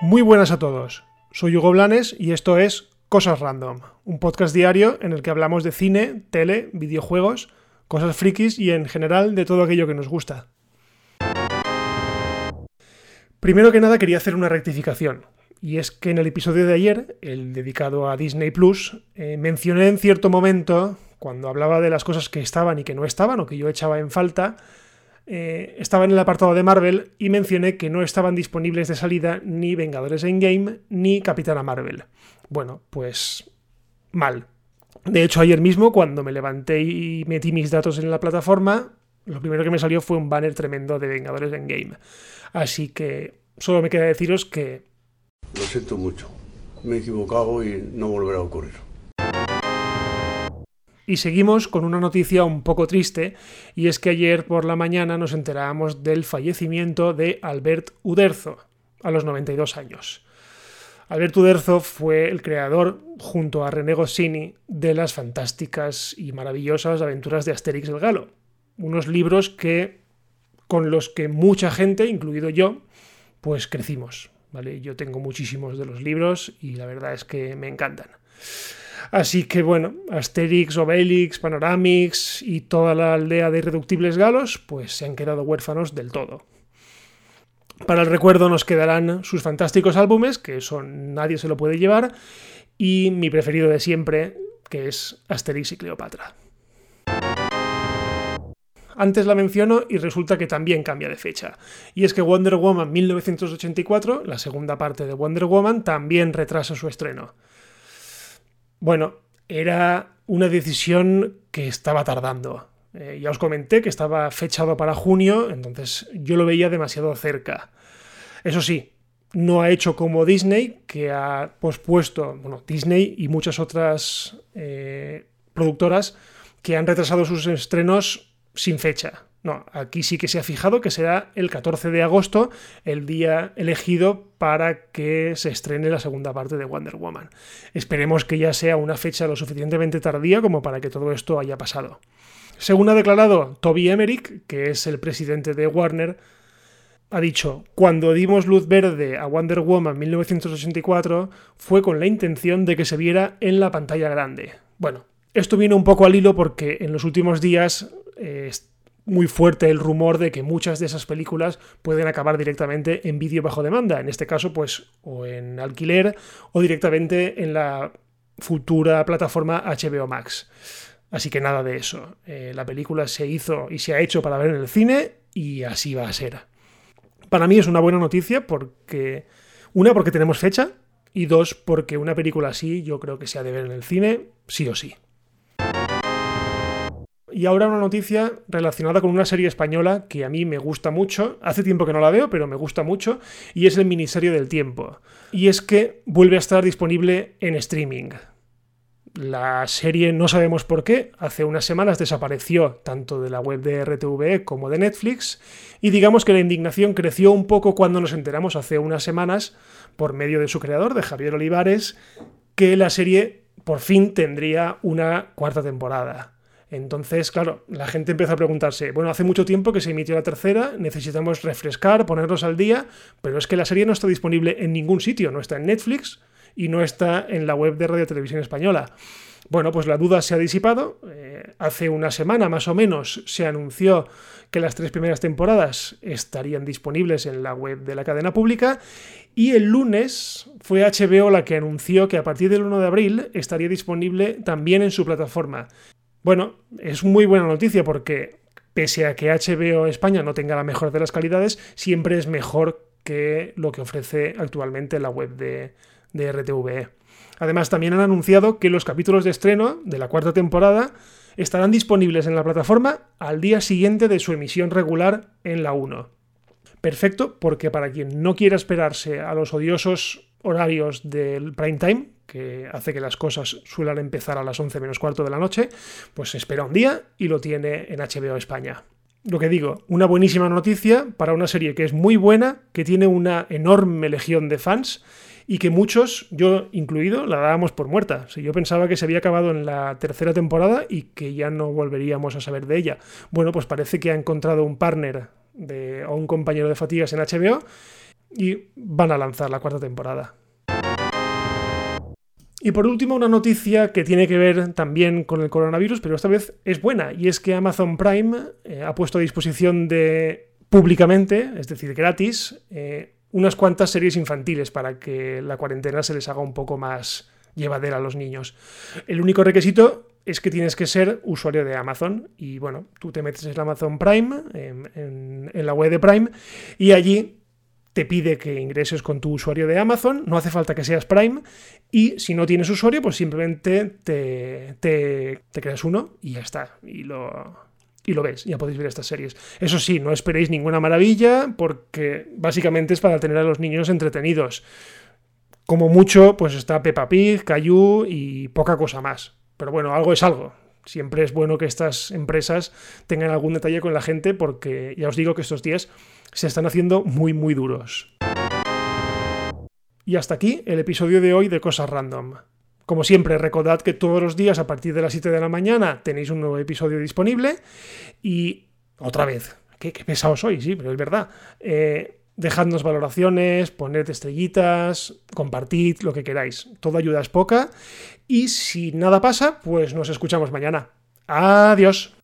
Muy buenas a todos. Soy Hugo Blanes y esto es Cosas Random, un podcast diario en el que hablamos de cine, tele, videojuegos, cosas frikis y en general de todo aquello que nos gusta. Primero que nada quería hacer una rectificación. Y es que en el episodio de ayer, el dedicado a Disney Plus, eh, mencioné en cierto momento, cuando hablaba de las cosas que estaban y que no estaban, o que yo echaba en falta, eh, estaba en el apartado de Marvel y mencioné que no estaban disponibles de salida ni Vengadores Endgame ni Capitana Marvel. Bueno, pues mal. De hecho, ayer mismo, cuando me levanté y metí mis datos en la plataforma, lo primero que me salió fue un banner tremendo de Vengadores Endgame. Así que solo me queda deciros que... Lo siento mucho. Me he equivocado y no volverá a ocurrir. Y seguimos con una noticia un poco triste, y es que ayer por la mañana nos enterábamos del fallecimiento de Albert Uderzo, a los 92 años. Albert Uderzo fue el creador, junto a René Goscinny, de las fantásticas y maravillosas aventuras de Asterix el Galo, unos libros que con los que mucha gente, incluido yo, pues crecimos. ¿vale? Yo tengo muchísimos de los libros y la verdad es que me encantan. Así que bueno, Asterix, Obelix, Panoramix y toda la aldea de irreductibles galos, pues se han quedado huérfanos del todo. Para el recuerdo nos quedarán sus fantásticos álbumes, que son Nadie se lo puede llevar, y mi preferido de siempre, que es Asterix y Cleopatra. Antes la menciono y resulta que también cambia de fecha. Y es que Wonder Woman 1984, la segunda parte de Wonder Woman, también retrasa su estreno. Bueno, era una decisión que estaba tardando. Eh, ya os comenté que estaba fechado para junio, entonces yo lo veía demasiado cerca. Eso sí, no ha hecho como Disney, que ha pospuesto, bueno, Disney y muchas otras eh, productoras que han retrasado sus estrenos sin fecha. No, aquí sí que se ha fijado que será el 14 de agosto el día elegido para que se estrene la segunda parte de Wonder Woman. Esperemos que ya sea una fecha lo suficientemente tardía como para que todo esto haya pasado. Según ha declarado Toby Emmerich, que es el presidente de Warner, ha dicho, cuando dimos luz verde a Wonder Woman 1984 fue con la intención de que se viera en la pantalla grande. Bueno, esto viene un poco al hilo porque en los últimos días eh, muy fuerte el rumor de que muchas de esas películas pueden acabar directamente en vídeo bajo demanda, en este caso pues o en alquiler o directamente en la futura plataforma HBO Max. Así que nada de eso. Eh, la película se hizo y se ha hecho para ver en el cine y así va a ser. Para mí es una buena noticia porque, una, porque tenemos fecha y dos, porque una película así yo creo que se ha de ver en el cine sí o sí. Y ahora una noticia relacionada con una serie española que a mí me gusta mucho. Hace tiempo que no la veo, pero me gusta mucho. Y es el Ministerio del Tiempo. Y es que vuelve a estar disponible en streaming. La serie no sabemos por qué, hace unas semanas desapareció tanto de la web de RTVE como de Netflix y digamos que la indignación creció un poco cuando nos enteramos hace unas semanas, por medio de su creador, de Javier Olivares, que la serie por fin tendría una cuarta temporada. Entonces, claro, la gente empezó a preguntarse, bueno, hace mucho tiempo que se emitió la tercera, necesitamos refrescar, ponernos al día, pero es que la serie no está disponible en ningún sitio, no está en Netflix y no está en la web de Radio Televisión Española. Bueno, pues la duda se ha disipado. Eh, hace una semana más o menos se anunció que las tres primeras temporadas estarían disponibles en la web de la cadena pública y el lunes fue HBO la que anunció que a partir del 1 de abril estaría disponible también en su plataforma. Bueno, es muy buena noticia porque pese a que HBO España no tenga la mejor de las calidades, siempre es mejor que lo que ofrece actualmente la web de, RTVE. Además, también han anunciado que los capítulos de estreno de la cuarta temporada estarán disponibles en la plataforma al día siguiente de su emisión regular en la 1. Perfecto, porque para quien no quiera esperarse a los odiosos horarios del prime time, que hace que las cosas suelan empezar a las 11 menos cuarto de la noche, pues espera un día y lo tiene en HBO España. Lo que digo, una buenísima noticia para una serie que es muy buena, que tiene una enorme legión de fans y que muchos, yo incluido, la dábamos por muerta. Si yo pensaba que se había acabado en la tercera temporada y que ya no volveríamos a saber de ella. Bueno, pues parece que ha encontrado un partner o un compañero de fatigas en HBO y van a lanzar la cuarta temporada. Y por último, una noticia que tiene que ver también con el coronavirus, pero esta vez es buena, y es que Amazon Prime eh, ha puesto a disposición de públicamente, es decir, gratis, eh, unas cuantas series infantiles para que la cuarentena se les haga un poco más llevadera a los niños. El único requisito es que tienes que ser usuario de Amazon y bueno, tú te metes en Amazon Prime, en la web de Prime, y allí te pide que ingreses con tu usuario de Amazon, no hace falta que seas Prime, y si no tienes usuario, pues simplemente te, te, creas uno y ya está, y lo, y lo ves, ya podéis ver estas series. Eso sí, no esperéis ninguna maravilla, porque básicamente es para tener a los niños entretenidos. Como mucho, pues está Peppa Pig, Caillou y poca cosa más. Pero bueno, algo es algo. Siempre es bueno que estas empresas tengan algún detalle con la gente porque ya os digo que estos días se están haciendo muy muy duros. Y hasta aquí el episodio de hoy de Cosas Random. Como siempre, recordad que todos los días a partir de las 7 de la mañana tenéis un nuevo episodio disponible y otra vez, qué, pesado soy, sí, pero es verdad. Eh, dejadnos valoraciones, poned estrellitas, compartid lo que queráis. Toda ayuda es poca y si nada pasa, pues nos escuchamos mañana. Adiós.